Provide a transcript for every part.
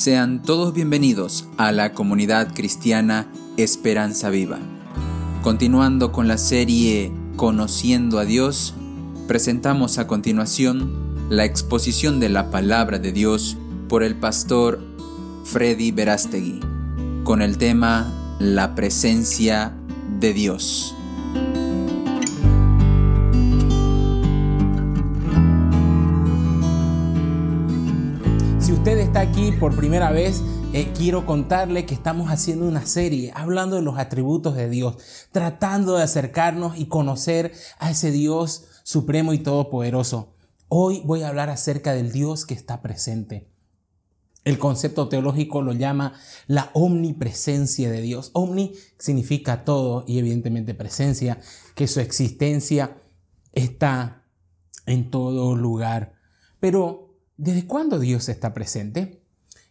Sean todos bienvenidos a la comunidad cristiana Esperanza Viva. Continuando con la serie Conociendo a Dios, presentamos a continuación la exposición de la palabra de Dios por el pastor Freddy Verástegui, con el tema La presencia de Dios. Aquí por primera vez, eh, quiero contarle que estamos haciendo una serie hablando de los atributos de Dios, tratando de acercarnos y conocer a ese Dios supremo y todopoderoso. Hoy voy a hablar acerca del Dios que está presente. El concepto teológico lo llama la omnipresencia de Dios. Omni significa todo y evidentemente presencia, que su existencia está en todo lugar. Pero ¿Desde cuándo Dios está presente?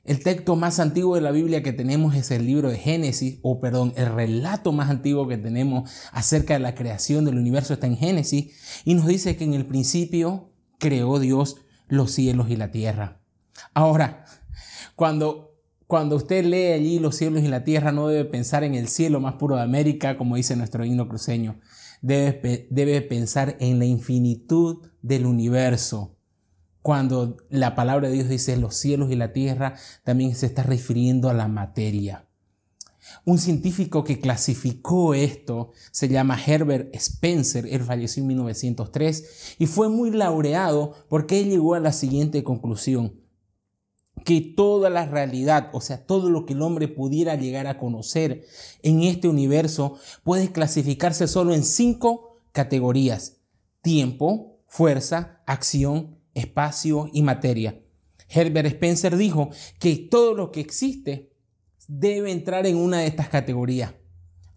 El texto más antiguo de la Biblia que tenemos es el libro de Génesis, o perdón, el relato más antiguo que tenemos acerca de la creación del universo está en Génesis y nos dice que en el principio creó Dios los cielos y la tierra. Ahora, cuando, cuando usted lee allí los cielos y la tierra, no debe pensar en el cielo más puro de América, como dice nuestro himno cruceño. Debe, debe pensar en la infinitud del universo cuando la palabra de Dios dice los cielos y la tierra, también se está refiriendo a la materia. Un científico que clasificó esto se llama Herbert Spencer, él falleció en 1903 y fue muy laureado porque él llegó a la siguiente conclusión, que toda la realidad, o sea, todo lo que el hombre pudiera llegar a conocer en este universo puede clasificarse solo en cinco categorías, tiempo, fuerza, acción espacio y materia. Herbert Spencer dijo que todo lo que existe debe entrar en una de estas categorías.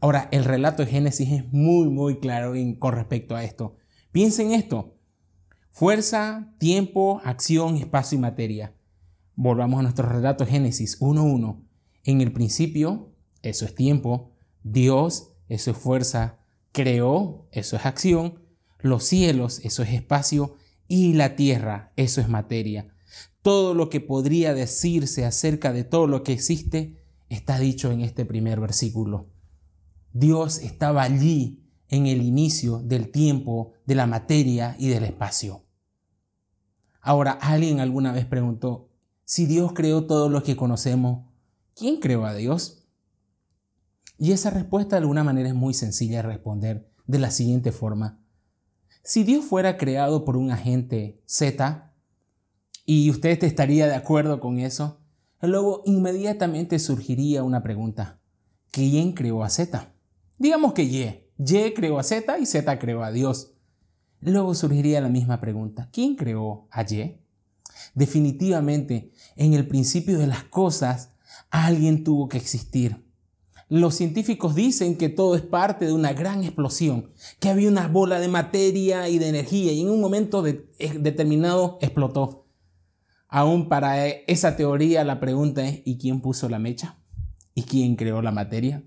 Ahora, el relato de Génesis es muy, muy claro con respecto a esto. Piensen esto. Fuerza, tiempo, acción, espacio y materia. Volvamos a nuestro relato Génesis 1.1. En el principio, eso es tiempo. Dios, eso es fuerza. Creó, eso es acción. Los cielos, eso es espacio y la tierra, eso es materia. Todo lo que podría decirse acerca de todo lo que existe está dicho en este primer versículo. Dios estaba allí en el inicio del tiempo, de la materia y del espacio. Ahora, alguien alguna vez preguntó, si Dios creó todo lo que conocemos, ¿quién creó a Dios? Y esa respuesta de alguna manera es muy sencilla de responder de la siguiente forma. Si Dios fuera creado por un agente Z, y usted estaría de acuerdo con eso, luego inmediatamente surgiría una pregunta. ¿Quién creó a Z? Digamos que Y. Y creó a Z y Z creó a Dios. Luego surgiría la misma pregunta. ¿Quién creó a Y? Definitivamente, en el principio de las cosas, alguien tuvo que existir. Los científicos dicen que todo es parte de una gran explosión, que había una bola de materia y de energía y en un momento eh, determinado explotó. Aún para eh, esa teoría la pregunta es, ¿y quién puso la mecha? ¿Y quién creó la materia?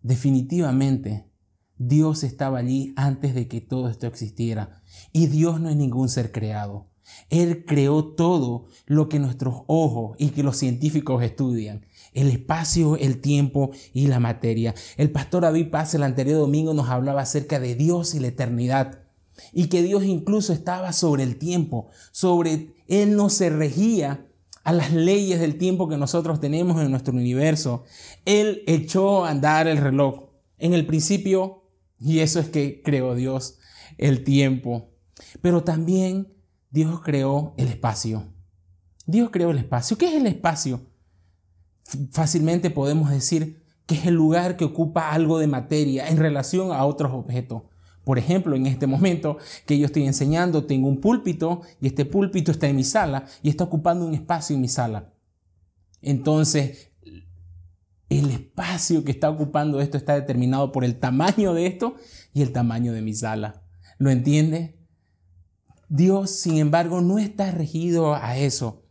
Definitivamente, Dios estaba allí antes de que todo esto existiera. Y Dios no es ningún ser creado. Él creó todo lo que nuestros ojos y que los científicos estudian. El espacio, el tiempo y la materia. El pastor David Paz el anterior domingo nos hablaba acerca de Dios y la eternidad. Y que Dios incluso estaba sobre el tiempo. Sobre Él no se regía a las leyes del tiempo que nosotros tenemos en nuestro universo. Él echó a andar el reloj. En el principio, y eso es que creó Dios, el tiempo. Pero también Dios creó el espacio. Dios creó el espacio. ¿Qué es el espacio? Fácilmente podemos decir que es el lugar que ocupa algo de materia en relación a otros objetos. Por ejemplo, en este momento que yo estoy enseñando, tengo un púlpito y este púlpito está en mi sala y está ocupando un espacio en mi sala. Entonces, el espacio que está ocupando esto está determinado por el tamaño de esto y el tamaño de mi sala. ¿Lo entiende? Dios, sin embargo, no está regido a eso.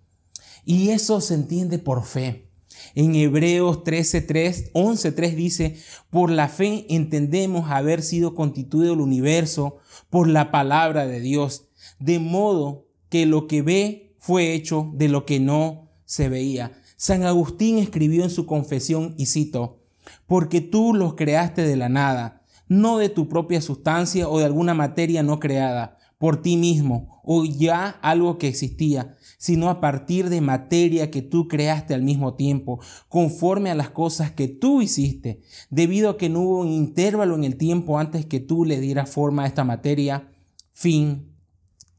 Y eso se entiende por fe. En Hebreos 13:3, 11:3 dice, por la fe entendemos haber sido constituido el universo por la palabra de Dios, de modo que lo que ve fue hecho de lo que no se veía. San Agustín escribió en su confesión, y cito, porque tú los creaste de la nada, no de tu propia sustancia o de alguna materia no creada, por ti mismo, o ya algo que existía, sino a partir de materia que tú creaste al mismo tiempo, conforme a las cosas que tú hiciste, debido a que no hubo un intervalo en el tiempo antes que tú le dieras forma a esta materia. Fin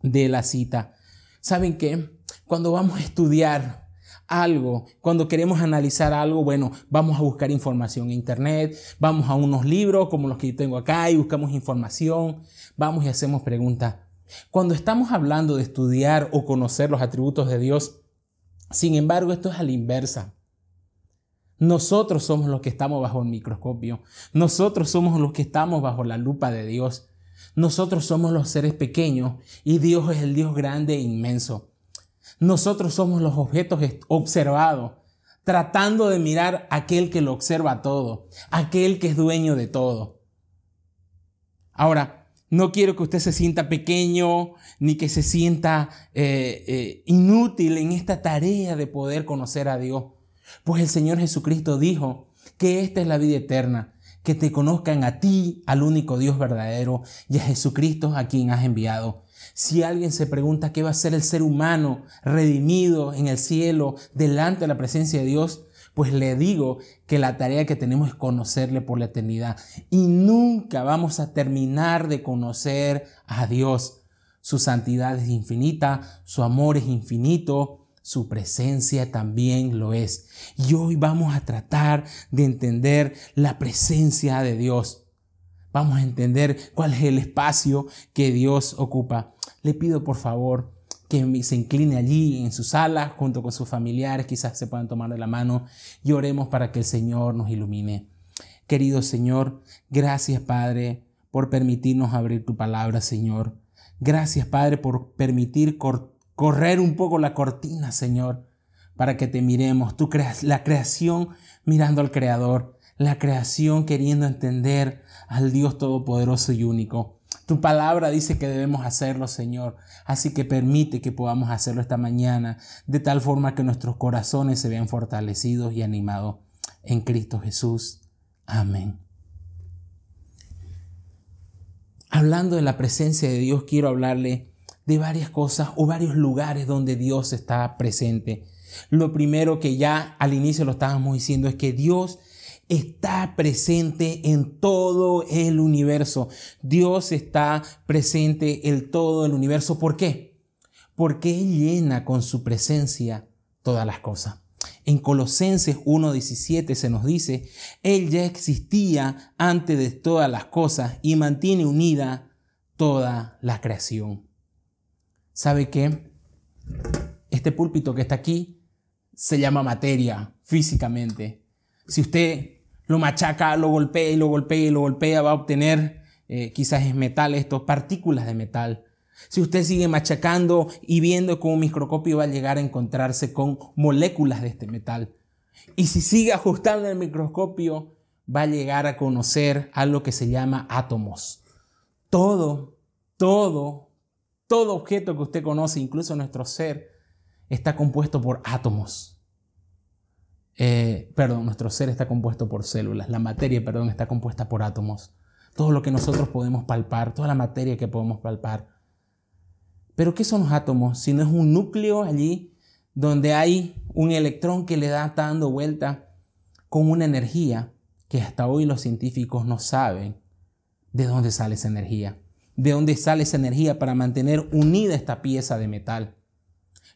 de la cita. ¿Saben qué? Cuando vamos a estudiar algo, cuando queremos analizar algo, bueno, vamos a buscar información en internet, vamos a unos libros como los que yo tengo acá y buscamos información, vamos y hacemos preguntas. Cuando estamos hablando de estudiar o conocer los atributos de Dios, sin embargo, esto es a la inversa. Nosotros somos los que estamos bajo el microscopio. Nosotros somos los que estamos bajo la lupa de Dios. Nosotros somos los seres pequeños y Dios es el Dios grande e inmenso. Nosotros somos los objetos observados, tratando de mirar aquel que lo observa todo, aquel que es dueño de todo. Ahora, no quiero que usted se sienta pequeño ni que se sienta eh, eh, inútil en esta tarea de poder conocer a Dios. Pues el Señor Jesucristo dijo que esta es la vida eterna, que te conozcan a ti, al único Dios verdadero, y a Jesucristo a quien has enviado. Si alguien se pregunta qué va a ser el ser humano redimido en el cielo delante de la presencia de Dios, pues le digo que la tarea que tenemos es conocerle por la eternidad y nunca vamos a terminar de conocer a Dios. Su santidad es infinita, su amor es infinito, su presencia también lo es. Y hoy vamos a tratar de entender la presencia de Dios. Vamos a entender cuál es el espacio que Dios ocupa. Le pido por favor que se incline allí en su sala junto con sus familiares, quizás se puedan tomar de la mano y oremos para que el Señor nos ilumine. Querido Señor, gracias Padre por permitirnos abrir tu palabra, Señor. Gracias Padre por permitir cortar correr un poco la cortina, Señor, para que te miremos. Tú creas la creación mirando al Creador, la creación queriendo entender al Dios Todopoderoso y único. Tu palabra dice que debemos hacerlo, Señor. Así que permite que podamos hacerlo esta mañana, de tal forma que nuestros corazones se vean fortalecidos y animados en Cristo Jesús. Amén. Hablando de la presencia de Dios, quiero hablarle de varias cosas o varios lugares donde Dios está presente. Lo primero que ya al inicio lo estábamos diciendo es que Dios está presente en todo el universo. Dios está presente en todo el universo. ¿Por qué? Porque Él llena con su presencia todas las cosas. En Colosenses 1.17 se nos dice, Él ya existía antes de todas las cosas y mantiene unida toda la creación. ¿Sabe qué? Este púlpito que está aquí se llama materia físicamente. Si usted lo machaca, lo golpea y lo golpea y lo golpea, va a obtener eh, quizás es metal, esto, partículas de metal. Si usted sigue machacando y viendo con un microscopio va a llegar a encontrarse con moléculas de este metal. Y si sigue ajustando el microscopio, va a llegar a conocer algo que se llama átomos. Todo, todo todo objeto que usted conoce, incluso nuestro ser, está compuesto por átomos. Eh, perdón, nuestro ser está compuesto por células. La materia, perdón, está compuesta por átomos. Todo lo que nosotros podemos palpar, toda la materia que podemos palpar. Pero ¿qué son los átomos? Si no es un núcleo allí donde hay un electrón que le da dando vuelta con una energía que hasta hoy los científicos no saben de dónde sale esa energía de dónde sale esa energía para mantener unida esta pieza de metal.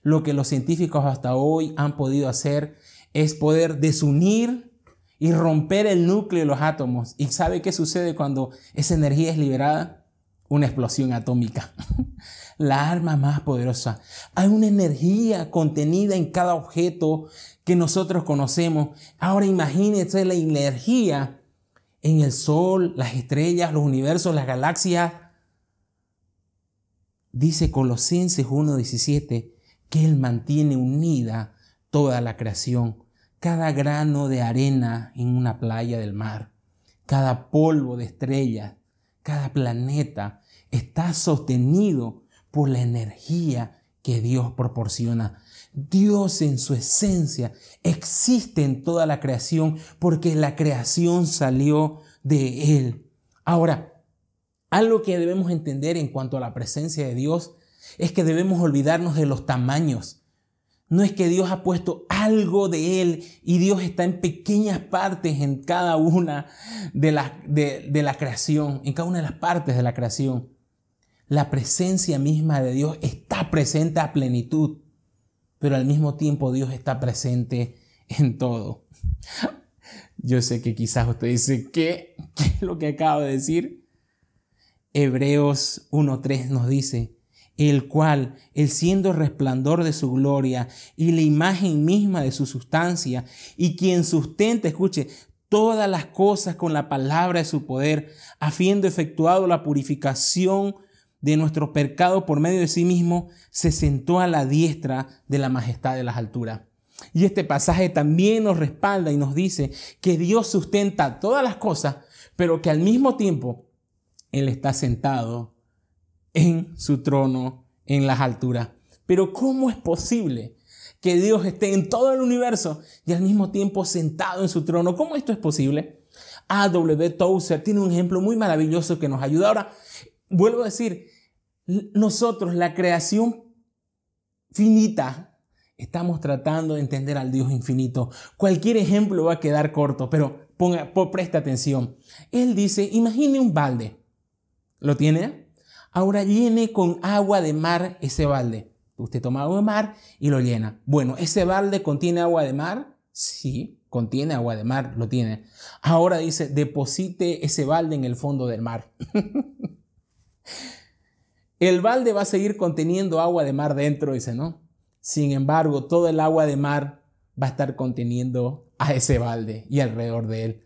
Lo que los científicos hasta hoy han podido hacer es poder desunir y romper el núcleo de los átomos. ¿Y sabe qué sucede cuando esa energía es liberada? Una explosión atómica. La arma más poderosa. Hay una energía contenida en cada objeto que nosotros conocemos. Ahora imagínese la energía en el sol, las estrellas, los universos, las galaxias, Dice Colosenses 1.17 que Él mantiene unida toda la creación, cada grano de arena en una playa del mar, cada polvo de estrellas, cada planeta está sostenido por la energía que Dios proporciona. Dios en su esencia existe en toda la creación porque la creación salió de Él. Ahora, algo que debemos entender en cuanto a la presencia de Dios es que debemos olvidarnos de los tamaños. No es que Dios ha puesto algo de Él y Dios está en pequeñas partes en cada una de la, de, la creación, en cada una de las partes de la creación. La presencia misma de Dios está presente a plenitud, pero al mismo tiempo Dios está presente en todo. Yo sé que quizás usted dice, ¿qué, ¿Qué es lo que acabo de decir? Hebreos 1.3 nos dice, el cual, el siendo resplandor de su gloria y la imagen misma de su sustancia, y quien sustenta, escuche, todas las cosas con la palabra de su poder, habiendo efectuado la purificación de nuestro pecado por medio de sí mismo, se sentó a la diestra de la majestad de las alturas. Y este pasaje también nos respalda y nos dice que Dios sustenta todas las cosas, pero que al mismo tiempo Él está sentado en su trono en las alturas. Pero ¿cómo es posible que Dios esté en todo el universo y al mismo tiempo sentado en su trono? ¿Cómo esto es posible? A.W. Tozer tiene un ejemplo muy maravilloso que nos ayuda. Ahora, vuelvo a decir, nosotros, la creación finita, estamos tratando de entender al Dios infinito. Cualquier ejemplo va a quedar corto, pero ponga, presta atención. Él dice, imagine un balde. ¿Lo tiene? Ahora llene con agua de mar ese balde. Usted toma agua de mar y lo llena. Bueno, ¿ese balde contiene agua de mar? Sí, contiene agua de mar, lo tiene. Ahora dice, deposite ese balde en el fondo del mar. el balde va a seguir conteniendo agua de mar dentro, dice, ¿no? Sin embargo, todo el agua de mar va a estar conteniendo a ese balde y alrededor de él.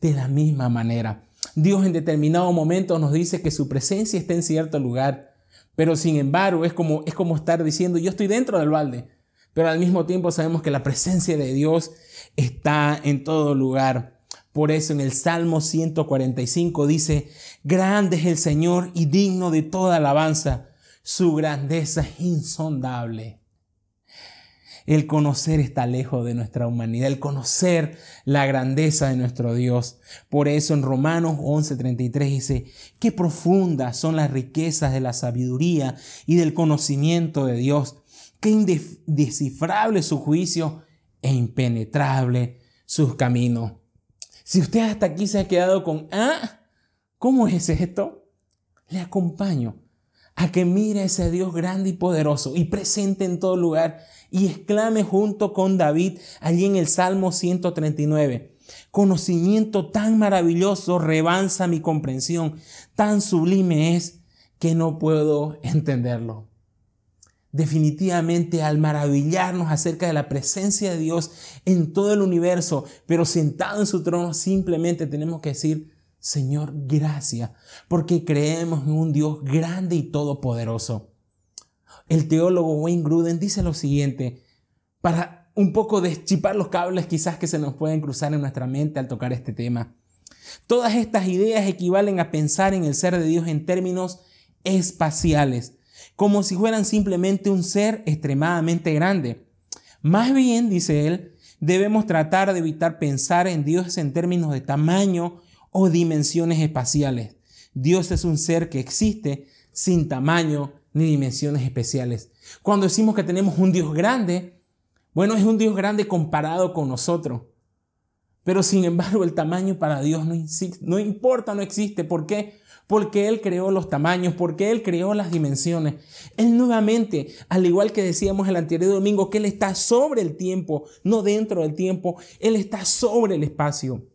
De la misma manera, Dios en determinado momento nos dice que su presencia está en cierto lugar, pero sin embargo es como, es como estar diciendo, yo estoy dentro del balde, pero al mismo tiempo sabemos que la presencia de Dios está en todo lugar. Por eso en el Salmo 145 dice, grande es el Señor y digno de toda alabanza, su grandeza es insondable. El conocer está lejos de nuestra humanidad, el conocer la grandeza de nuestro Dios. Por eso en Romanos 11:33 dice, qué profundas son las riquezas de la sabiduría y del conocimiento de Dios, qué indescifrable su juicio e impenetrable sus caminos. Si usted hasta aquí se ha quedado con, ah, ¿cómo es esto? Le acompaño a que mire a ese Dios grande y poderoso y presente en todo lugar y exclame junto con David allí en el Salmo 139. Conocimiento tan maravilloso rebansa mi comprensión, tan sublime es que no puedo entenderlo. Definitivamente al maravillarnos acerca de la presencia de Dios en todo el universo, pero sentado en su trono, simplemente tenemos que decir, Señor, gracias, porque creemos en un Dios grande y todopoderoso. El teólogo Wayne Gruden dice lo siguiente, para un poco deschipar los cables quizás que se nos pueden cruzar en nuestra mente al tocar este tema. Todas estas ideas equivalen a pensar en el ser de Dios en términos espaciales, como si fueran simplemente un ser extremadamente grande. Más bien, dice él, debemos tratar de evitar pensar en Dios en términos de tamaño o dimensiones espaciales. Dios es un ser que existe sin tamaño ni dimensiones especiales. Cuando decimos que tenemos un Dios grande, bueno, es un Dios grande comparado con nosotros. Pero sin embargo el tamaño para Dios no, no importa, no existe. ¿Por qué? Porque Él creó los tamaños, porque Él creó las dimensiones. Él nuevamente, al igual que decíamos el anterior domingo, que Él está sobre el tiempo, no dentro del tiempo. Él está sobre el espacio,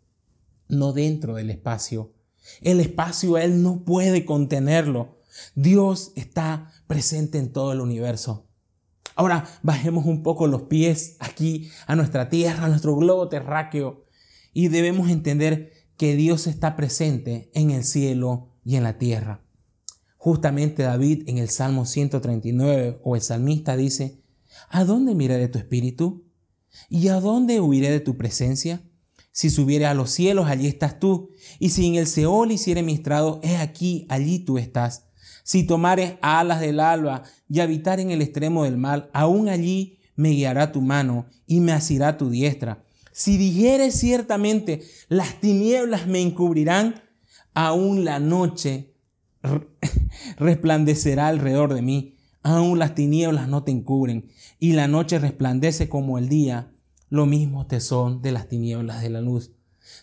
no dentro del espacio. El espacio Él no puede contenerlo. Dios está presente en todo el universo. Ahora bajemos un poco los pies aquí a nuestra tierra, a nuestro globo terráqueo y debemos entender que Dios está presente en el cielo y en la tierra. Justamente David en el Salmo 139 o el salmista dice, ¿A dónde miraré tu espíritu? ¿Y a dónde huiré de tu presencia? Si subiere a los cielos, allí estás tú. Y si en el Seol hiciere mi estrado, he aquí, allí tú estás. Si tomares alas del alba y habitar en el extremo del mal, aún allí me guiará tu mano y me asirá tu diestra. Si dijeres ciertamente, las tinieblas me encubrirán, aún la noche resplandecerá alrededor de mí, aún las tinieblas no te encubren, y la noche resplandece como el día, lo mismo te son de las tinieblas de la luz.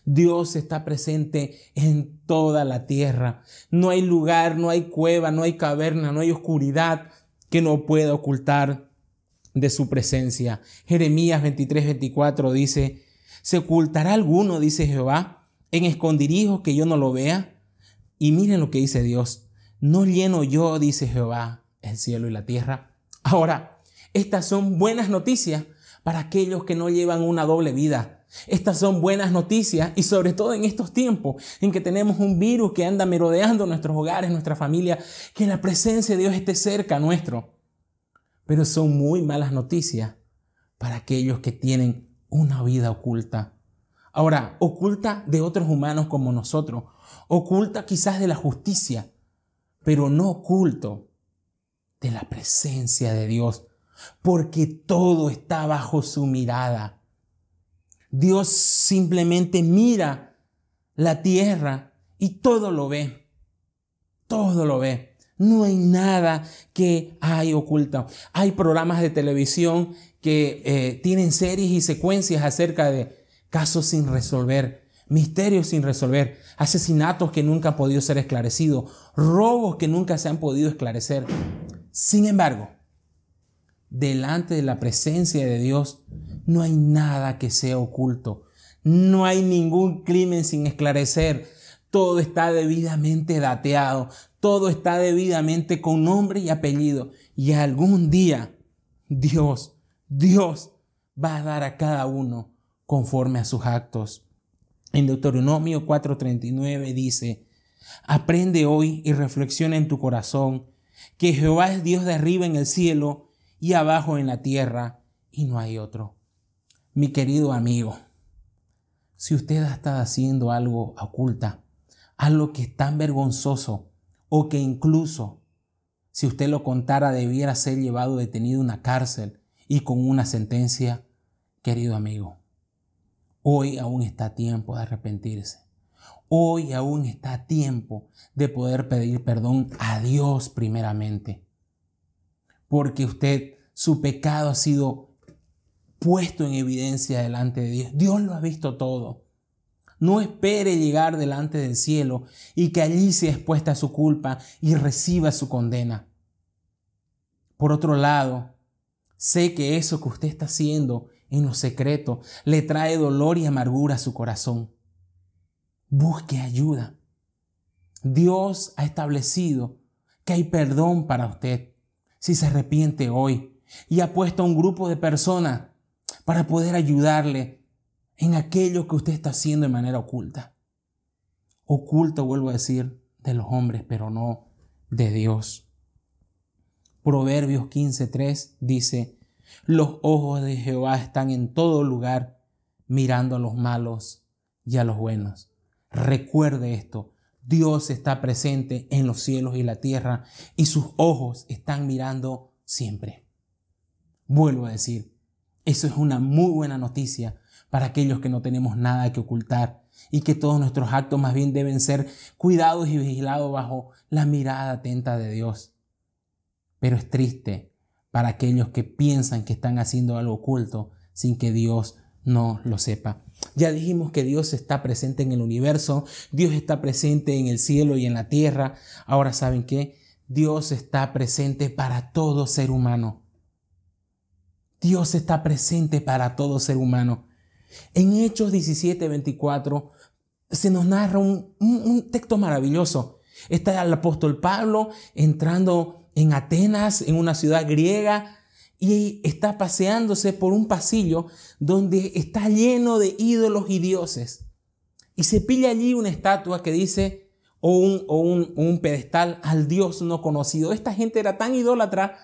Dios está presente en toda la tierra. No hay lugar, no hay cueva, no hay caverna, no hay oscuridad que no pueda ocultar de su presencia. Jeremías 23, 24 dice, ¿se ocultará alguno, dice Jehová, en escondirijos que yo no lo vea? Y miren lo que dice Dios, no lleno yo, dice Jehová, el cielo y la tierra. Ahora, estas son buenas noticias para aquellos que no llevan una doble vida. Estas son buenas noticias y sobre todo en estos tiempos en que tenemos un virus que anda merodeando nuestros hogares, nuestra familia, que la presencia de Dios esté cerca nuestro. Pero son muy malas noticias para aquellos que tienen una vida oculta. Ahora, oculta de otros humanos como nosotros, oculta quizás de la justicia, pero no oculto de la presencia de Dios, porque todo está bajo su mirada. Dios simplemente mira la tierra y todo lo ve. Todo lo ve. No hay nada que hay oculto. Hay programas de televisión que eh, tienen series y secuencias acerca de casos sin resolver, misterios sin resolver, asesinatos que nunca han podido ser esclarecidos, robos que nunca se han podido esclarecer. Sin embargo, delante de la presencia de Dios no hay nada que sea oculto. No hay ningún crimen sin esclarecer. Todo está debidamente dateado. Todo está debidamente con nombre y apellido. Y algún día Dios, Dios va a dar a cada uno conforme a sus actos. En Deuteronomio 4:39 dice, aprende hoy y reflexiona en tu corazón que Jehová es Dios de arriba en el cielo y abajo en la tierra y no hay otro. Mi querido amigo, si usted está haciendo algo oculta, algo que es tan vergonzoso o que incluso si usted lo contara debiera ser llevado detenido en una cárcel y con una sentencia, querido amigo, hoy aún está tiempo de arrepentirse. Hoy aún está tiempo de poder pedir perdón a Dios primeramente porque usted, su pecado ha sido puesto en evidencia delante de Dios. Dios lo ha visto todo. No espere llegar delante del cielo y que allí sea expuesta su culpa y reciba su condena. Por otro lado, sé que eso que usted está haciendo en lo secreto le trae dolor y amargura a su corazón. Busque ayuda. Dios ha establecido que hay perdón para usted si se arrepiente hoy y ha puesto a un grupo de personas para poder ayudarle en aquello que usted está haciendo de manera oculta. Oculto, vuelvo a decir, de los hombres, pero no de Dios. Proverbios 15.3 dice, los ojos de Jehová están en todo lugar, mirando a los malos y a los buenos. Recuerde esto, Dios está presente en los cielos y la tierra y sus ojos están mirando siempre. Vuelvo a decir, eso es una muy buena noticia para aquellos que no tenemos nada que ocultar y que todos nuestros actos más bien deben ser cuidados y vigilados bajo la mirada atenta de Dios. Pero es triste para aquellos que piensan que están haciendo algo oculto sin que Dios no lo sepa. Ya dijimos que Dios está presente en el universo, Dios está presente en el cielo y en la tierra. Ahora saben qué? Dios está presente para todo ser humano. Dios está presente para todo ser humano. En Hechos 17, 24 se nos narra un, un texto maravilloso. Está el apóstol Pablo entrando en Atenas, en una ciudad griega, y está paseándose por un pasillo donde está lleno de ídolos y dioses. Y se pilla allí una estatua que dice, o un, o un, pedestal al Dios no conocido. Esta gente era tan idólatra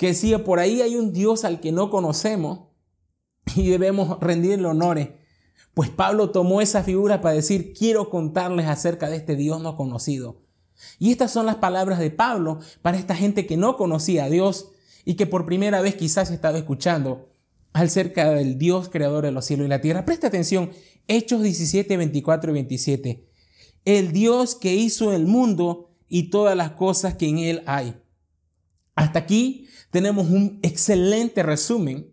que decía, por ahí hay un Dios al que no conocemos y debemos rendirle honores. Pues Pablo tomó esa figura para decir, quiero contarles acerca de este Dios no conocido. Y estas son las palabras de Pablo para esta gente que no conocía a Dios y que por primera vez quizás estaba escuchando acerca del Dios creador de los cielos y la tierra. Presta atención, Hechos 17, 24 y 27. El Dios que hizo el mundo y todas las cosas que en él hay. Hasta aquí tenemos un excelente resumen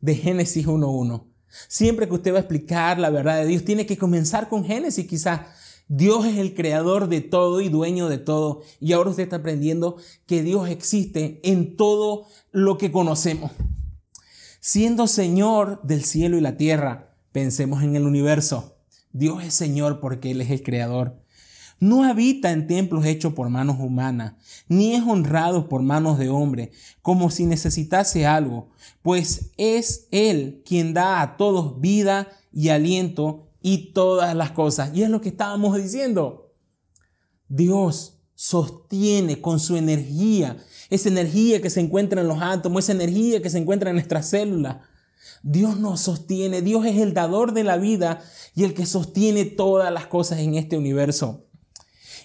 de Génesis 1.1. Siempre que usted va a explicar la verdad de Dios, tiene que comenzar con Génesis quizás. Dios es el creador de todo y dueño de todo. Y ahora usted está aprendiendo que Dios existe en todo lo que conocemos. Siendo Señor del cielo y la tierra, pensemos en el universo. Dios es Señor porque Él es el creador. No habita en templos hechos por manos humanas, ni es honrado por manos de hombre, como si necesitase algo, pues es Él quien da a todos vida y aliento y todas las cosas. Y es lo que estábamos diciendo. Dios sostiene con su energía, esa energía que se encuentra en los átomos, esa energía que se encuentra en nuestras células. Dios nos sostiene, Dios es el dador de la vida y el que sostiene todas las cosas en este universo.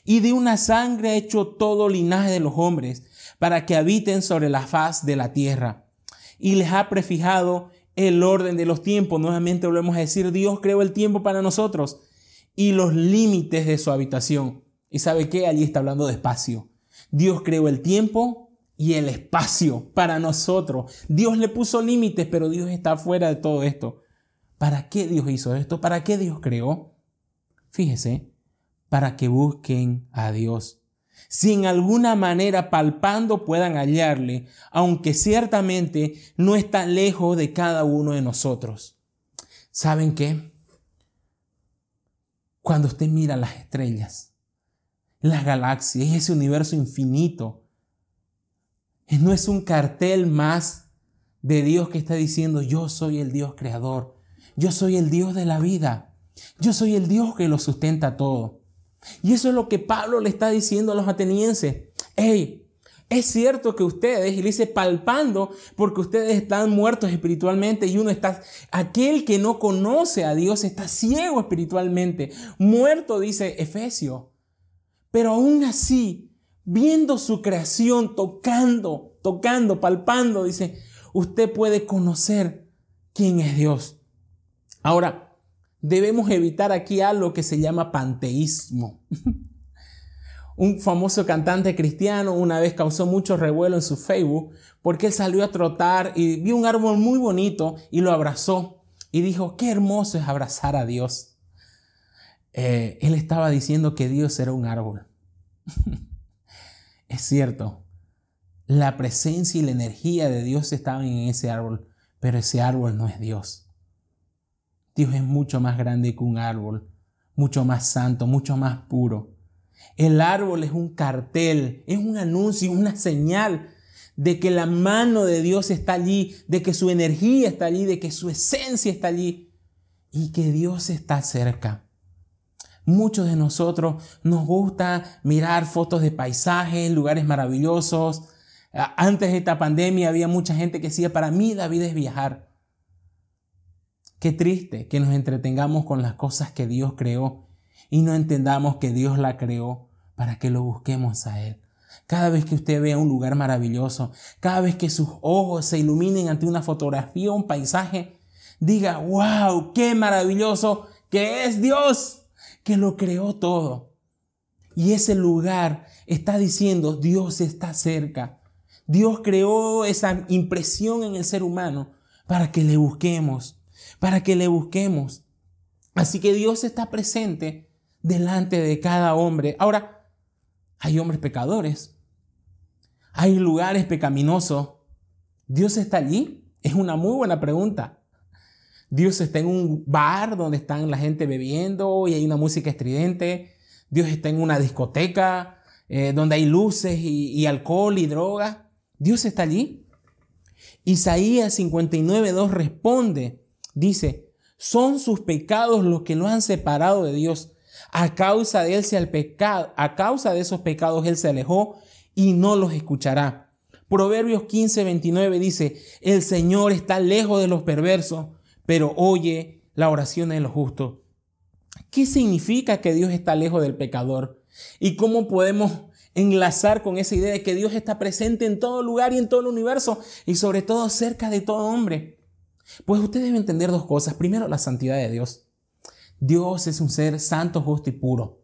Y de una sangre ha hecho todo linaje de los hombres para que habiten sobre la faz de la tierra. Y les ha prefijado el orden de los tiempos. Nuevamente volvemos a decir, Dios creó el tiempo para nosotros y los límites de su habitación. ¿Y sabe qué? Allí está hablando de espacio. Dios creó el tiempo y el espacio para nosotros. Dios le puso límites, pero Dios está fuera de todo esto. ¿Para qué Dios hizo esto? ¿Para qué Dios creó? Fíjese, para que busquen a Dios si en alguna manera palpando puedan hallarle, aunque ciertamente no está lejos de cada uno de nosotros. ¿Saben qué? Cuando usted mira las estrellas, las galaxias, ese universo infinito, no es un cartel más de Dios que está diciendo, yo soy el Dios creador, yo soy el Dios de la vida, yo soy el Dios que lo sustenta todo. Y eso es lo que Pablo le está diciendo a los atenienses. Hey, es cierto que ustedes, y le dice palpando, porque ustedes están muertos espiritualmente y uno está, aquel que no conoce a Dios está ciego espiritualmente, muerto, dice Efesio. Pero aún así, viendo su creación, tocando, tocando, palpando, dice, usted puede conocer quién es Dios. Ahora, debemos evitar aquí algo que se llama panteísmo. Un famoso cantante cristiano una vez causó mucho revuelo en su Facebook porque él salió a trotar y vio un árbol muy bonito y lo abrazó y dijo, qué hermoso es abrazar a Dios. Eh, él estaba diciendo que Dios era un árbol. es cierto, la presencia y la energía de Dios estaban en ese árbol, pero ese árbol no es Dios. Dios es mucho más grande que un árbol, mucho más santo, mucho más puro. El árbol es un cartel, es un anuncio, una señal de que la mano de Dios está allí, de que su energía está allí, de que su esencia está allí y que Dios está cerca. Muchos de nosotros nos gusta mirar fotos de paisajes, lugares maravillosos. Antes de esta pandemia había mucha gente que decía, para mí la vida es viajar. Qué triste que nos entretengamos con las cosas que Dios creó y no entendamos que Dios la creó para que lo busquemos a Él. Cada vez que usted vea un lugar maravilloso, cada vez que sus ojos se iluminen ante una fotografía un paisaje, diga, wow, qué maravilloso que es Dios, que lo creó todo. Y ese lugar está diciendo, Dios está cerca. Dios creó esa impresión en el ser humano para que le busquemos para que le busquemos. Así que Dios está presente delante de cada hombre. Ahora, hay hombres pecadores, hay lugares pecaminosos. ¿Dios está allí? Es una muy buena pregunta. Dios está en un bar donde están la gente bebiendo y hay una música estridente. Dios está en una discoteca eh, donde hay luces y, alcohol y droga. Dios está allí. Isaías 59.2 responde, Dice, son sus pecados los que lo han separado de Dios. A causa de él se a causa de esos pecados él se alejó y no los escuchará. Proverbios 15, 29 dice, el Señor está lejos de los perversos, pero oye la oración de los justos. ¿Qué significa que Dios está lejos del pecador? ¿Y cómo podemos enlazar con esa idea de que Dios está presente en todo lugar y en todo el universo y sobre todo cerca de todo hombre? Pues usted debe entender dos cosas. Primero, la santidad de Dios. Dios es un ser santo, justo y puro.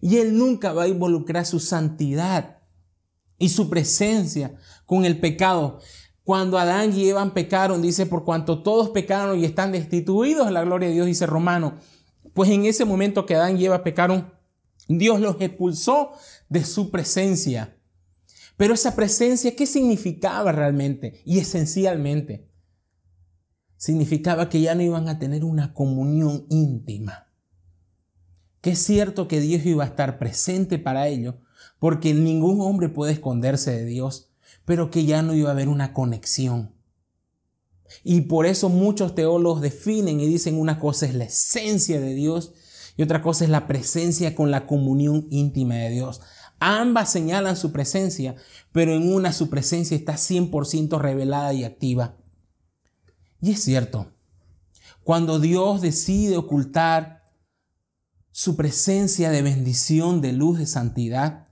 Y Él nunca va a involucrar su santidad y su presencia con el pecado. Cuando Adán y Eva pecaron, dice, por cuanto todos pecaron y están destituidos de la gloria de Dios, dice Romano. Pues en ese momento que Adán y Eva pecaron, Dios los expulsó de su presencia. Pero esa presencia, ¿qué significaba realmente y esencialmente? Significaba que ya no iban a tener una comunión íntima. Que es cierto que Dios iba a estar presente para ellos, porque ningún hombre puede esconderse de Dios, pero que ya no iba a haber una conexión. Y por eso muchos teólogos definen y dicen una cosa es la esencia de Dios y otra cosa es la presencia con la comunión íntima de Dios. Ambas señalan su presencia, pero en una su presencia está 100% revelada y activa. Y es cierto, cuando Dios decide ocultar su presencia de bendición, de luz, de santidad,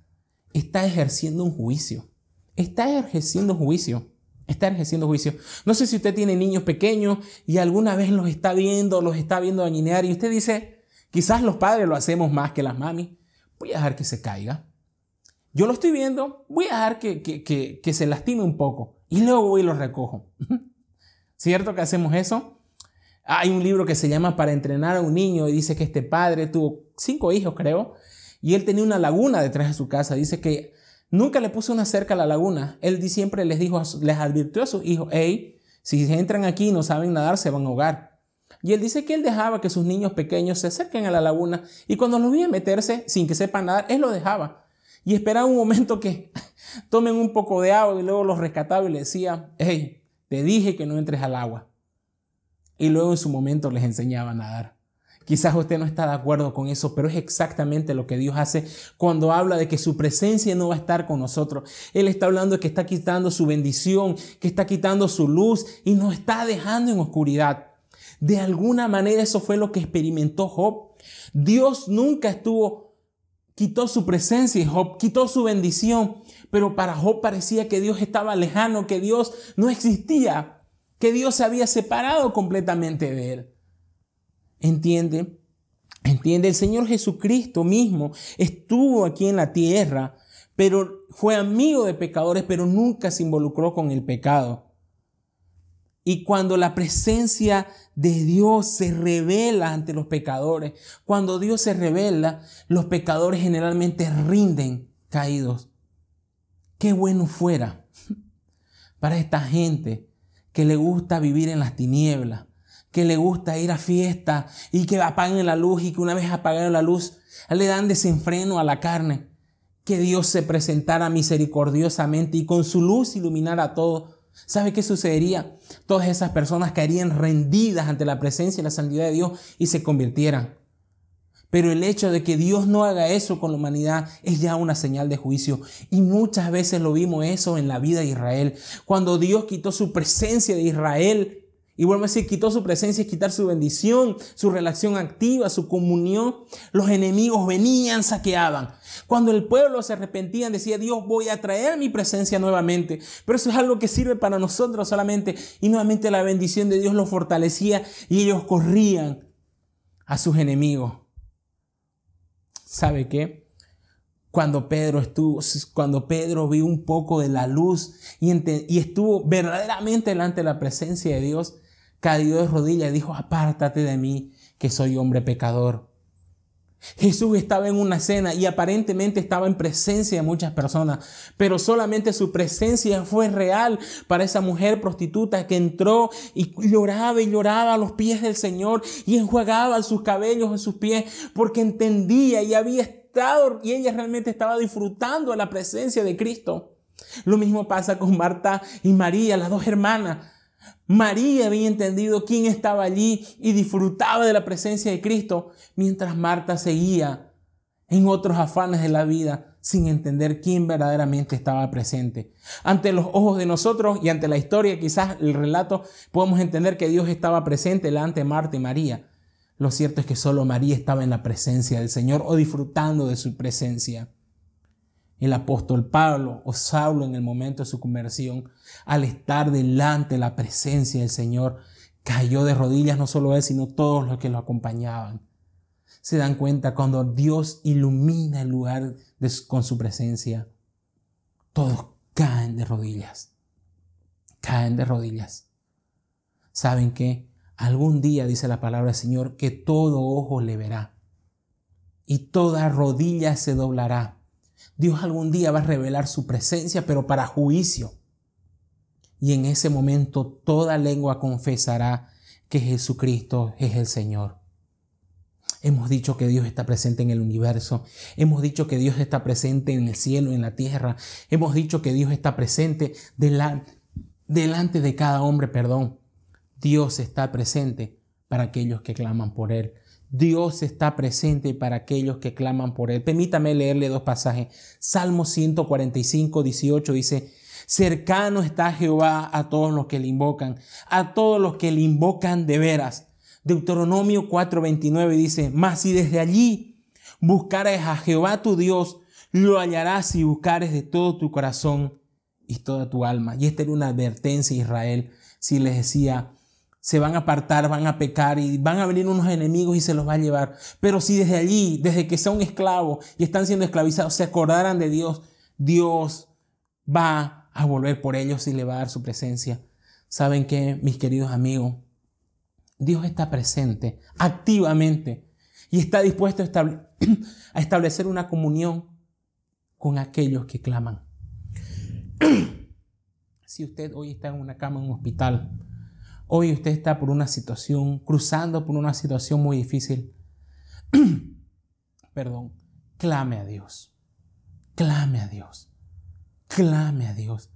está ejerciendo un juicio. Está ejerciendo juicio. Está ejerciendo juicio. No sé si usted tiene niños pequeños y alguna vez los está viendo, los está viendo dañinear y usted dice, Quizás los padres lo hacemos más que las mami. Voy a dejar que se caiga. Yo lo estoy viendo, voy a dejar que, que, se lastime un poco y luego voy y lo recojo. ¿Cierto que hacemos eso? Hay un libro que se llama Para entrenar a un niño y dice que este padre tuvo cinco hijos, creo, y él tenía una laguna detrás de su casa. Dice que nunca le puso una cerca a la laguna. Él siempre les dijo, les advirtió a sus hijos, hey, si entran aquí y no saben nadar, se van a ahogar. Y él dice que él dejaba que sus niños pequeños se acerquen a la laguna y cuando los veía meterse sin que sepan nadar, él lo dejaba. Y esperaba un momento que tomen un poco de agua y luego los rescataba y le decía, hey, te dije que no entres al agua. Y luego en su momento les enseñaba a nadar. Quizás usted no está de acuerdo con eso, pero es exactamente lo que Dios hace cuando habla de que su presencia no va a estar con nosotros. Él está hablando de que está quitando su bendición, que está quitando su luz y nos está dejando en oscuridad. De alguna manera eso fue lo que experimentó Job. Dios nunca estuvo, quitó su presencia en Job, quitó su bendición, pero para Job parecía que Dios estaba lejano, que Dios no existía, que Dios se había separado completamente de él. ¿Entiende? ¿Entiende? El Señor Jesucristo mismo estuvo aquí en la tierra, pero fue amigo de pecadores, pero nunca se involucró con el pecado. Y cuando la presencia de Dios se revela ante los pecadores, cuando Dios se revela, los pecadores generalmente rinden caídos. Qué bueno fuera para esta gente que le gusta vivir en las tinieblas, que le gusta ir a fiesta y que apaguen la luz y que una vez apagaron la luz le dan desenfreno a la carne. Que Dios se presentara misericordiosamente y con su luz iluminara a todos ¿Sabe qué sucedería? Todas esas personas caerían rendidas ante la presencia y la santidad de Dios y se convirtieran. Pero el hecho de que Dios no haga eso con la humanidad es ya una señal de juicio. Y muchas veces lo vimos eso en la vida de Israel. Cuando Dios quitó su presencia de Israel y vuelvo a decir, quitó su presencia y quitar su bendición, su relación activa, su comunión. Los enemigos venían, saqueaban. Cuando el pueblo se arrepentía, decía, Dios, voy a traer mi presencia nuevamente. Pero eso es algo que sirve para nosotros solamente. Y nuevamente la bendición de Dios los fortalecía y ellos corrían a sus enemigos. ¿Sabe qué? Cuando Pedro estuvo, cuando Pedro vio un poco de la luz y, y estuvo verdaderamente delante de la presencia de Dios, cayó de rodillas y dijo, apártate de mí, que soy hombre pecador. Jesús estaba en una cena y aparentemente estaba en presencia de muchas personas, pero solamente su presencia fue real para esa mujer prostituta que entró y lloraba y lloraba a los pies del Señor y enjuagaba sus cabellos en sus pies porque entendía y había estado y ella realmente estaba disfrutando de la presencia de Cristo. Lo mismo pasa con Marta y María, las dos hermanas. María había entendido quién estaba allí y disfrutaba de la presencia de Cristo, mientras Marta seguía en otros afanes de la vida sin entender quién verdaderamente estaba presente. Ante los ojos de nosotros y ante la historia, quizás el relato, podemos entender que Dios estaba presente delante de Marta y María. Lo cierto es que solo María estaba en la presencia del Señor o disfrutando de su presencia. El apóstol Pablo o Saulo en el momento de su conversión, al estar delante de la presencia del Señor, cayó de rodillas no solo él, sino todos los que lo acompañaban. Se dan cuenta cuando Dios ilumina el lugar con su presencia, todos caen de rodillas, caen de rodillas. ¿Saben qué? Algún día, dice la palabra del Señor, que todo ojo le verá y toda rodilla se doblará. Dios algún día va a revelar su presencia, pero para juicio. Y en ese momento toda lengua confesará que Jesucristo es el Señor. Hemos dicho que Dios está presente en el universo. Hemos dicho que Dios está presente en el cielo, en la tierra. Hemos dicho que Dios está presente delante, delante de cada hombre, perdón. Dios está presente para aquellos que claman por Él. Dios está presente para aquellos que claman por Él. Permítame leerle dos pasajes. Salmo 145, 18 dice, cercano está Jehová a todos los que le invocan, a todos los que le invocan de veras. Deuteronomio 4:29 dice, mas si desde allí buscares a Jehová tu Dios, lo hallarás si buscares de todo tu corazón y toda tu alma. Y esta era una advertencia a Israel si les decía, se van a apartar, van a pecar y van a venir unos enemigos y se los va a llevar. Pero si desde allí, desde que son esclavos y están siendo esclavizados, se acordaran de Dios, Dios va a volver por ellos y le va a dar su presencia. ¿Saben qué, mis queridos amigos? Dios está presente activamente y está dispuesto a establecer una comunión con aquellos que claman. Si usted hoy está en una cama en un hospital, Hoy usted está por una situación, cruzando por una situación muy difícil. Perdón, clame a Dios. Clame a Dios. Clame a Dios.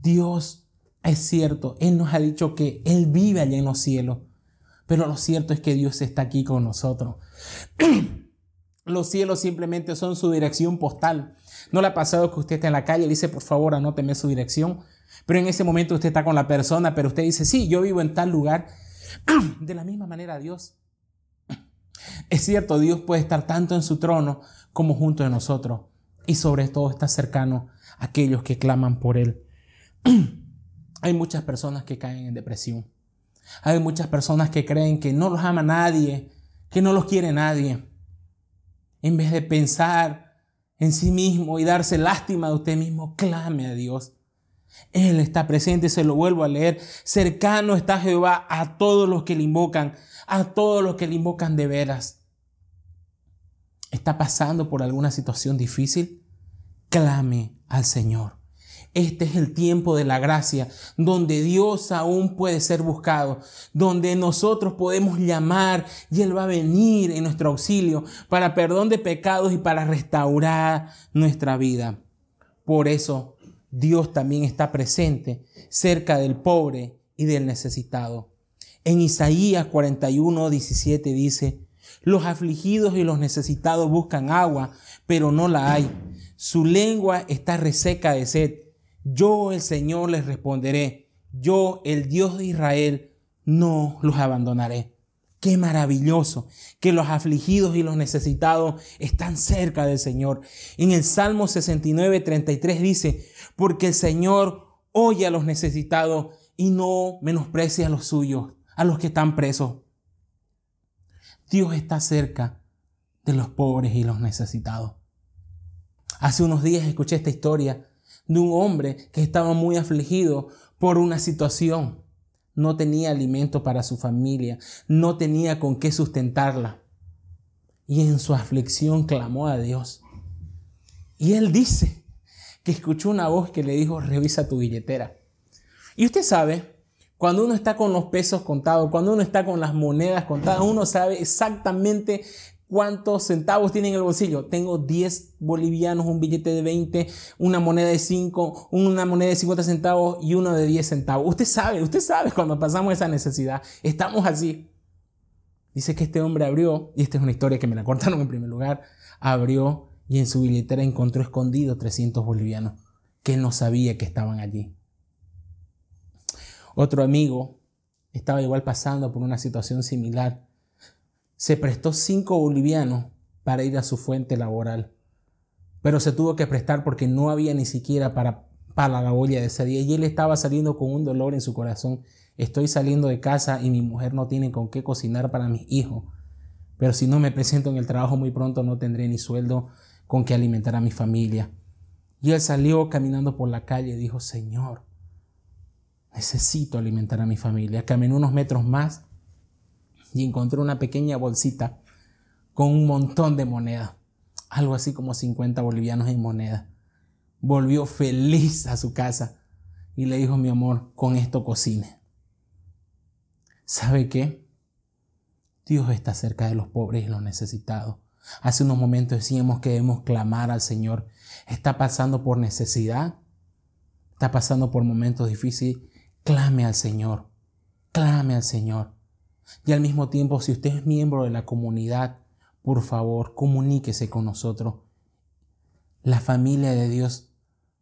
Dios es cierto, Él nos ha dicho que Él vive allá en los cielos, pero lo cierto es que Dios está aquí con nosotros. Los cielos simplemente son su dirección postal. ¿No le ha pasado que usted está en la calle y dice, por favor, anóteme su dirección? Pero en ese momento usted está con la persona, pero usted dice, sí, yo vivo en tal lugar. De la misma manera Dios. Es cierto, Dios puede estar tanto en su trono como junto de nosotros. Y sobre todo está cercano a aquellos que claman por Él. Hay muchas personas que caen en depresión. Hay muchas personas que creen que no los ama nadie, que no los quiere nadie. En vez de pensar en sí mismo y darse lástima de usted mismo, clame a Dios. Él está presente, se lo vuelvo a leer. Cercano está Jehová a todos los que le invocan, a todos los que le invocan de veras. ¿Está pasando por alguna situación difícil? Clame al Señor. Este es el tiempo de la gracia, donde Dios aún puede ser buscado, donde nosotros podemos llamar y Él va a venir en nuestro auxilio para perdón de pecados y para restaurar nuestra vida. Por eso Dios también está presente cerca del pobre y del necesitado. En Isaías 41, 17 dice, los afligidos y los necesitados buscan agua, pero no la hay. Su lengua está reseca de sed. Yo, el Señor, les responderé. Yo, el Dios de Israel, no los abandonaré. Qué maravilloso que los afligidos y los necesitados están cerca del Señor. En el Salmo 69, 33 dice, porque el Señor oye a los necesitados y no menosprecia a los suyos, a los que están presos. Dios está cerca de los pobres y los necesitados. Hace unos días escuché esta historia de un hombre que estaba muy afligido por una situación no tenía alimento para su familia, no tenía con qué sustentarla. Y en su aflicción clamó a Dios. Y él dice que escuchó una voz que le dijo, revisa tu billetera. Y usted sabe, cuando uno está con los pesos contados, cuando uno está con las monedas contadas, uno sabe exactamente ¿Cuántos centavos tiene en el bolsillo? Tengo 10 bolivianos, un billete de 20, una moneda de 5, una moneda de 50 centavos y uno de 10 centavos. Usted sabe, usted sabe cuando pasamos esa necesidad. Estamos así. Dice que este hombre abrió, y esta es una historia que me la cortaron en primer lugar, abrió y en su billetera encontró escondido 300 bolivianos que no sabía que estaban allí. Otro amigo estaba igual pasando por una situación similar se prestó cinco bolivianos para ir a su fuente laboral, pero se tuvo que prestar porque no había ni siquiera para, para la olla de ese día y él estaba saliendo con un dolor en su corazón. Estoy saliendo de casa y mi mujer no tiene con qué cocinar para mis hijos, pero si no me presento en el trabajo muy pronto no tendré ni sueldo con que alimentar a mi familia. Y él salió caminando por la calle y dijo, Señor, necesito alimentar a mi familia. Caminó unos metros más y encontré una pequeña bolsita con un montón de moneda, algo así como 50 bolivianos en moneda. Volvió feliz a su casa y le dijo, mi amor, con esto cocine. ¿Sabe qué? Dios está cerca de los pobres y los necesitados. Hace unos momentos decíamos que debemos clamar al Señor. Está pasando por necesidad, está pasando por momentos difíciles. Clame al Señor, clame al Señor. Y al mismo tiempo, si usted es miembro de la comunidad, por favor, comuníquese con nosotros. La familia de Dios,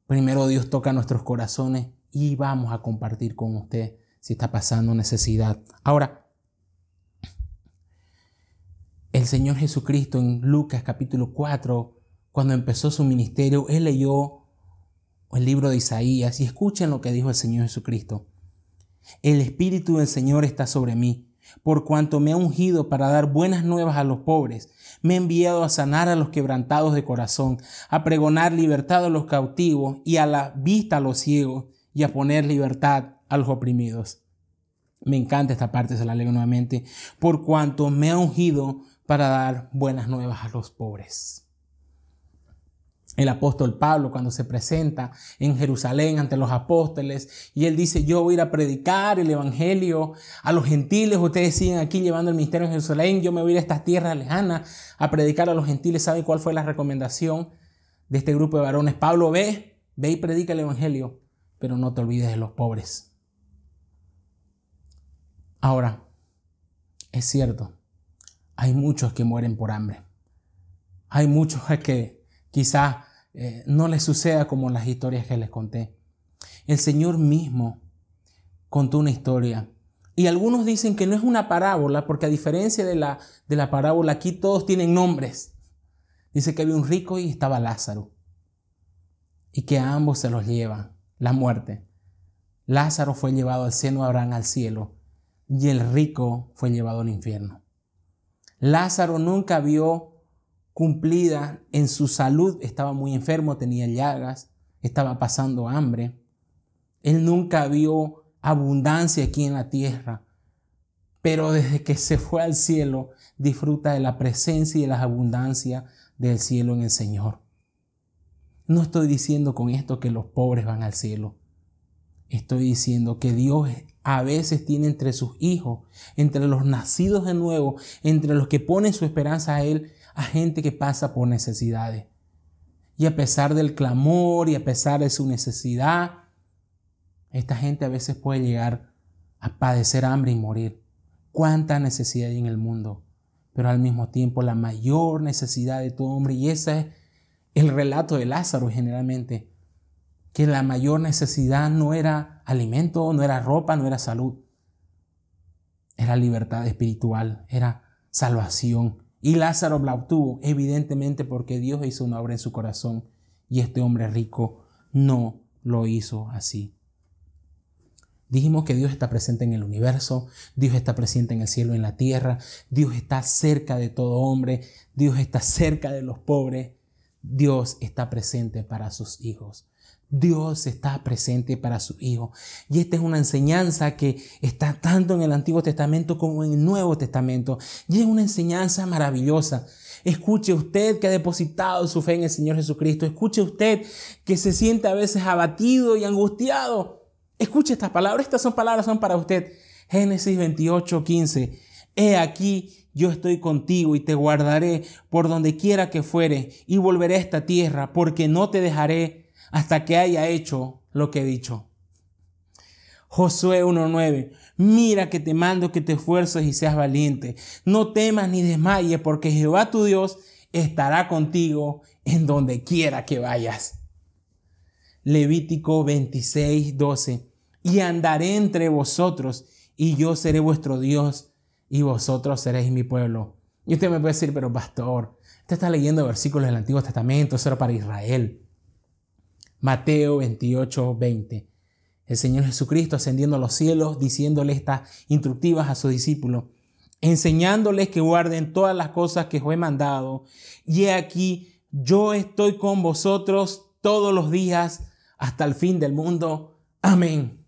primero Dios toca nuestros corazones y vamos a compartir con usted si está pasando necesidad. Ahora, el Señor Jesucristo en Lucas capítulo 4, cuando empezó su ministerio, Él leyó el libro de Isaías y escuchen lo que dijo el Señor Jesucristo. El Espíritu del Señor está sobre mí, por cuanto me ha ungido para dar buenas nuevas a los pobres. Me ha enviado a sanar a los quebrantados de corazón, a pregonar libertad a los cautivos y a la vista a los ciegos y a poner libertad a los oprimidos. Me encanta esta parte, se la leo nuevamente. Por cuanto me ha ungido para dar buenas nuevas a los pobres. El apóstol Pablo cuando se presenta en Jerusalén ante los apóstoles y él dice, yo voy a ir a predicar el Evangelio a los gentiles, ustedes siguen aquí llevando el ministerio en Jerusalén, yo me voy a ir a estas tierras lejanas a predicar a los gentiles. ¿Saben cuál fue la recomendación de este grupo de varones? Pablo ve, ve y predica el Evangelio, pero no te olvides de los pobres. Ahora, es cierto, hay muchos que mueren por hambre. Hay muchos que quizás eh, no les suceda como las historias que les conté. El Señor mismo contó una historia. Y algunos dicen que no es una parábola, porque a diferencia de la, de la parábola, aquí todos tienen nombres. Dice que había un rico y estaba Lázaro. Y que a ambos se los lleva la muerte. Lázaro fue llevado al seno de Abraham al cielo y el rico fue llevado al infierno. Lázaro nunca vio cumplida en su salud, estaba muy enfermo, tenía llagas, estaba pasando hambre. Él nunca vio abundancia aquí en la tierra, pero desde que se fue al cielo disfruta de la presencia y de la abundancia del cielo en el Señor. No estoy diciendo con esto que los pobres van al cielo. Estoy diciendo que Dios a veces tiene entre sus hijos, entre los nacidos de nuevo, entre los que ponen su esperanza a Él, a gente que pasa por necesidades. Y a pesar del clamor y a pesar de su necesidad, esta gente a veces puede llegar a padecer hambre y morir. ¿Cuánta necesidad hay en el mundo? Pero al mismo tiempo la mayor necesidad de todo hombre, y ese es el relato de Lázaro generalmente, que la mayor necesidad no era alimento, no era ropa, no era salud. Era libertad espiritual, era salvación. Y Lázaro la obtuvo, evidentemente porque Dios hizo una obra en su corazón y este hombre rico no lo hizo así. Dijimos que Dios está presente en el universo, Dios está presente en el cielo y en la tierra, Dios está cerca de todo hombre, Dios está cerca de los pobres, Dios está presente para sus hijos. Dios está presente para su Hijo. Y esta es una enseñanza que está tanto en el Antiguo Testamento como en el Nuevo Testamento. Y es una enseñanza maravillosa. Escuche usted que ha depositado su fe en el Señor Jesucristo. Escuche usted que se siente a veces abatido y angustiado. Escuche estas palabras. Estas son palabras son para usted. Génesis 28, 15. He aquí, yo estoy contigo y te guardaré por donde quiera que fuere y volveré a esta tierra porque no te dejaré hasta que haya hecho lo que he dicho. Josué 1.9, mira que te mando que te esfuerces y seas valiente. No temas ni desmayes, porque Jehová tu Dios estará contigo en donde quiera que vayas. Levítico 26.12, y andaré entre vosotros, y yo seré vuestro Dios, y vosotros seréis mi pueblo. Y usted me puede decir, pero pastor, usted está leyendo versículos del Antiguo Testamento, eso para Israel. Mateo 28, 20. El Señor Jesucristo ascendiendo a los cielos, diciéndole estas instructivas a sus discípulos, enseñándoles que guarden todas las cosas que os he mandado. Y he aquí, yo estoy con vosotros todos los días hasta el fin del mundo. Amén.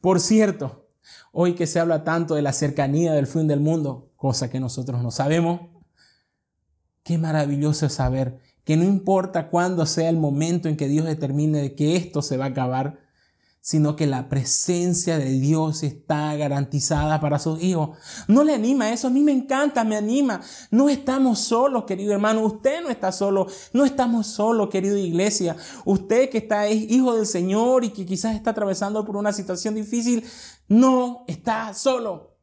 Por cierto, hoy que se habla tanto de la cercanía del fin del mundo, cosa que nosotros no sabemos, qué maravilloso es saber que no importa cuándo sea el momento en que Dios determine de que esto se va a acabar, sino que la presencia de Dios está garantizada para sus hijos. No le anima eso, a mí me encanta, me anima. No estamos solos, querido hermano, usted no está solo, no estamos solos, querido iglesia. Usted que está es hijo del Señor y que quizás está atravesando por una situación difícil, no está solo.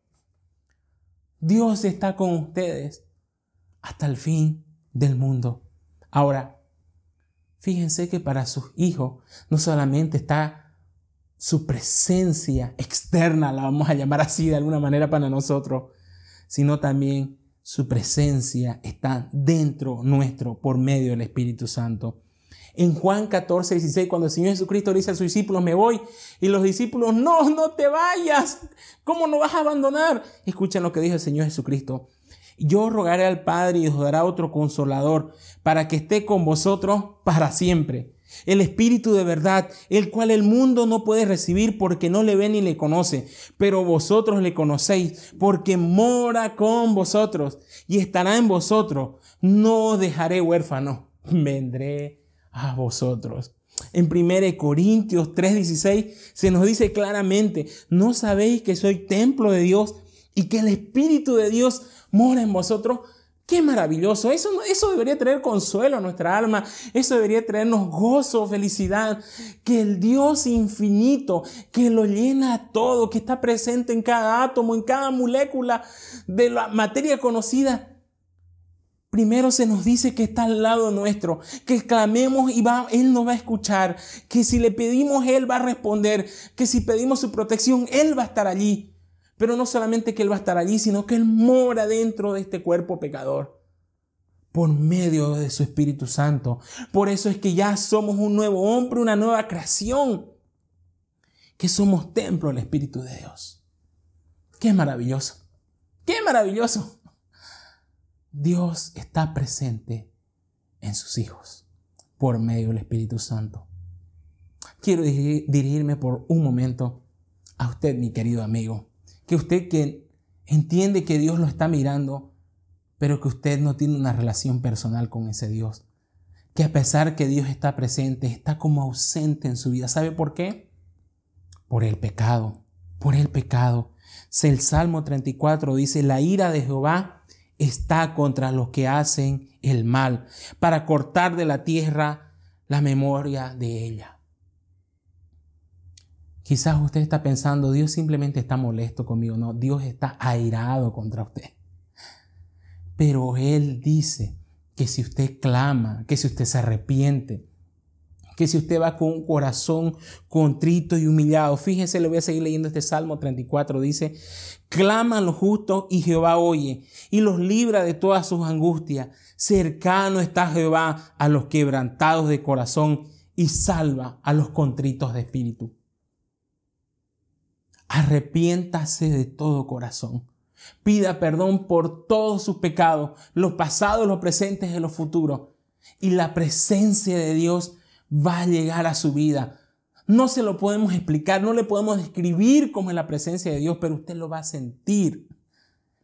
Dios está con ustedes hasta el fin del mundo. Ahora, fíjense que para sus hijos no solamente está su presencia externa, la vamos a llamar así de alguna manera para nosotros, sino también su presencia está dentro nuestro por medio del Espíritu Santo. En Juan 14, 16, cuando el Señor Jesucristo dice a sus discípulos, me voy, y los discípulos, no, no te vayas, ¿cómo no vas a abandonar? Escuchen lo que dijo el Señor Jesucristo. Yo rogaré al Padre y os dará otro consolador para que esté con vosotros para siempre el Espíritu de verdad, el cual el mundo no puede recibir porque no le ve ni le conoce, pero vosotros le conocéis porque mora con vosotros y estará en vosotros. No os dejaré huérfano, vendré a vosotros. En 1 Corintios 3:16 se nos dice claramente, ¿no sabéis que soy templo de Dios y que el Espíritu de Dios mora en vosotros? Qué maravilloso. Eso, eso debería traer consuelo a nuestra alma. Eso debería traernos gozo, felicidad. Que el Dios infinito, que lo llena todo, que está presente en cada átomo, en cada molécula de la materia conocida. Primero se nos dice que está al lado nuestro, que clamemos y va, Él nos va a escuchar, que si le pedimos Él va a responder, que si pedimos su protección Él va a estar allí. Pero no solamente que Él va a estar allí, sino que Él mora dentro de este cuerpo pecador por medio de su Espíritu Santo. Por eso es que ya somos un nuevo hombre, una nueva creación, que somos templo del Espíritu de Dios. Qué maravilloso, qué maravilloso. Dios está presente en sus hijos por medio del Espíritu Santo. Quiero dirigirme por un momento a usted, mi querido amigo que usted que entiende que Dios lo está mirando, pero que usted no tiene una relación personal con ese Dios. Que a pesar que Dios está presente, está como ausente en su vida. ¿Sabe por qué? Por el pecado, por el pecado. El Salmo 34 dice, la ira de Jehová está contra los que hacen el mal, para cortar de la tierra la memoria de ella. Quizás usted está pensando, Dios simplemente está molesto conmigo. No, Dios está airado contra usted. Pero Él dice que si usted clama, que si usted se arrepiente, que si usted va con un corazón contrito y humillado, fíjese, le voy a seguir leyendo este Salmo 34, dice, claman los justos y Jehová oye y los libra de todas sus angustias. Cercano está Jehová a los quebrantados de corazón y salva a los contritos de espíritu. Arrepiéntase de todo corazón. Pida perdón por todos sus pecados, los pasados, los presentes y los futuros. Y la presencia de Dios va a llegar a su vida. No se lo podemos explicar, no le podemos describir cómo es la presencia de Dios, pero usted lo va a sentir,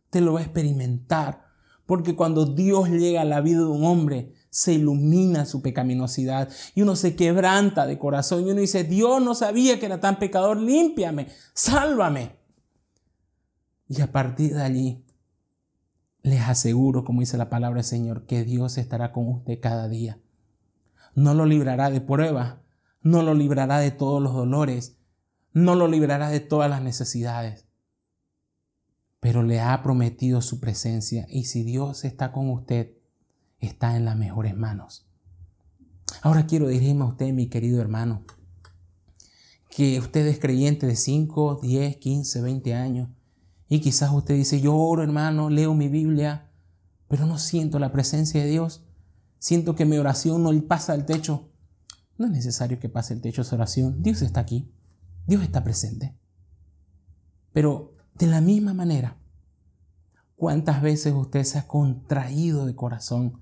usted lo va a experimentar. Porque cuando Dios llega a la vida de un hombre, se ilumina su pecaminosidad y uno se quebranta de corazón y uno dice, Dios no sabía que era tan pecador, límpiame, sálvame. Y a partir de allí, les aseguro, como dice la palabra del Señor, que Dios estará con usted cada día. No lo librará de pruebas, no lo librará de todos los dolores, no lo librará de todas las necesidades, pero le ha prometido su presencia y si Dios está con usted, está en las mejores manos. Ahora quiero dirigirme a usted, mi querido hermano, que usted es creyente de 5, 10, 15, 20 años y quizás usted dice, yo oro hermano, leo mi Biblia, pero no siento la presencia de Dios. Siento que mi oración no pasa el techo. No es necesario que pase el techo esa oración. Dios está aquí. Dios está presente. Pero de la misma manera, ¿cuántas veces usted se ha contraído de corazón?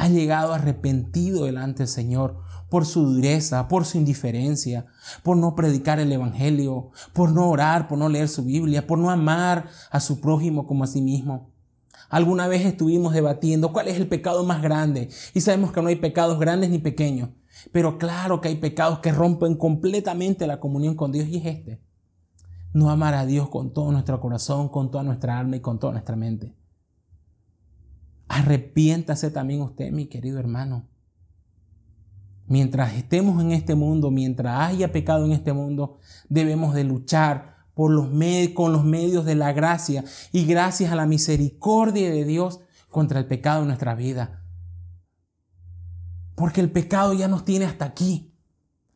Ha llegado arrepentido delante del Señor por su dureza, por su indiferencia, por no predicar el Evangelio, por no orar, por no leer su Biblia, por no amar a su prójimo como a sí mismo. Alguna vez estuvimos debatiendo cuál es el pecado más grande y sabemos que no hay pecados grandes ni pequeños, pero claro que hay pecados que rompen completamente la comunión con Dios y es este. No amar a Dios con todo nuestro corazón, con toda nuestra alma y con toda nuestra mente. Arrepiéntase también usted, mi querido hermano. Mientras estemos en este mundo, mientras haya pecado en este mundo, debemos de luchar con los medios de la gracia y gracias a la misericordia de Dios contra el pecado en nuestra vida. Porque el pecado ya nos tiene hasta aquí.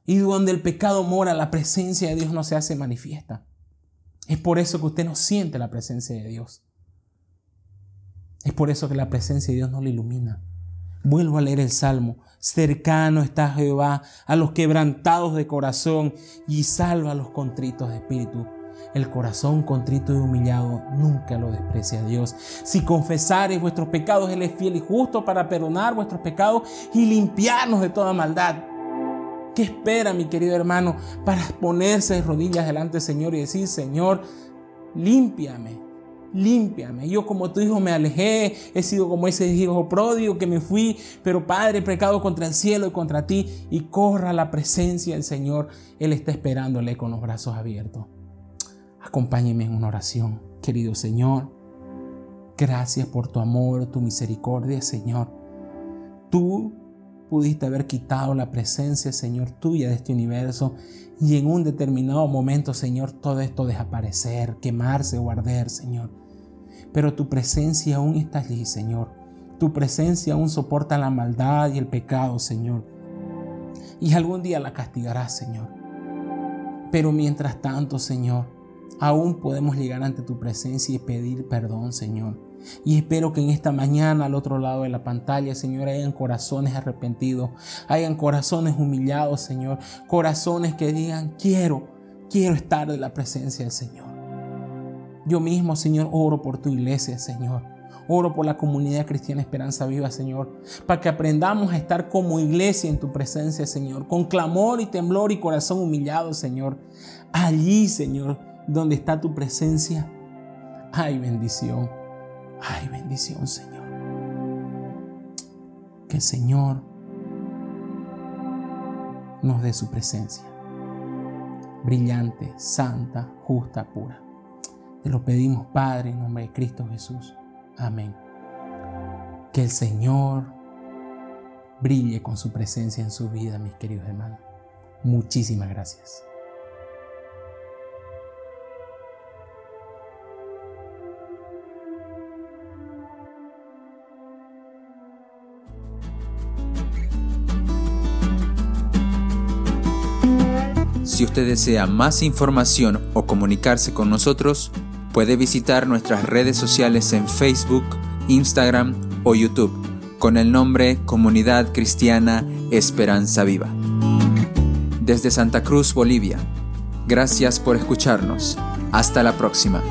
Y donde el pecado mora, la presencia de Dios no se hace manifiesta. Es por eso que usted no siente la presencia de Dios. Es por eso que la presencia de Dios no le ilumina. Vuelvo a leer el Salmo. Cercano está Jehová a los quebrantados de corazón y salva a los contritos de espíritu. El corazón contrito y humillado nunca lo desprecia Dios. Si confesares vuestros pecados, Él es fiel y justo para perdonar vuestros pecados y limpiarnos de toda maldad. ¿Qué espera mi querido hermano para ponerse de rodillas delante del Señor y decir, Señor, límpiame, límpiame. Yo como tu hijo me alejé, he sido como ese hijo pródigo que me fui, pero Padre, pecado contra el cielo y contra ti y corra la presencia del Señor. Él está esperándole con los brazos abiertos. Acompáñeme en una oración, querido Señor. Gracias por tu amor, tu misericordia, Señor. Tú pudiste haber quitado la presencia, Señor, tuya de este universo y en un determinado momento, Señor, todo esto desaparecer, quemarse o arder, Señor. Pero tu presencia aún está allí, Señor. Tu presencia aún soporta la maldad y el pecado, Señor. Y algún día la castigarás, Señor. Pero mientras tanto, Señor, aún podemos llegar ante tu presencia y pedir perdón, Señor. Y espero que en esta mañana al otro lado de la pantalla, Señor, hayan corazones arrepentidos, hayan corazones humillados, Señor, corazones que digan, quiero, quiero estar en la presencia del Señor. Yo mismo, Señor, oro por tu iglesia, Señor. Oro por la comunidad cristiana Esperanza Viva, Señor, para que aprendamos a estar como iglesia en tu presencia, Señor, con clamor y temblor y corazón humillado, Señor. Allí, Señor, donde está tu presencia, hay bendición. Hay bendición, Señor. Que el Señor nos dé su presencia. Brillante, santa, justa, pura. Te lo pedimos, Padre, en nombre de Cristo Jesús. Amén. Que el Señor brille con su presencia en su vida, mis queridos hermanos. Muchísimas gracias. Si usted desea más información o comunicarse con nosotros, puede visitar nuestras redes sociales en Facebook, Instagram o YouTube con el nombre Comunidad Cristiana Esperanza Viva. Desde Santa Cruz, Bolivia. Gracias por escucharnos. Hasta la próxima.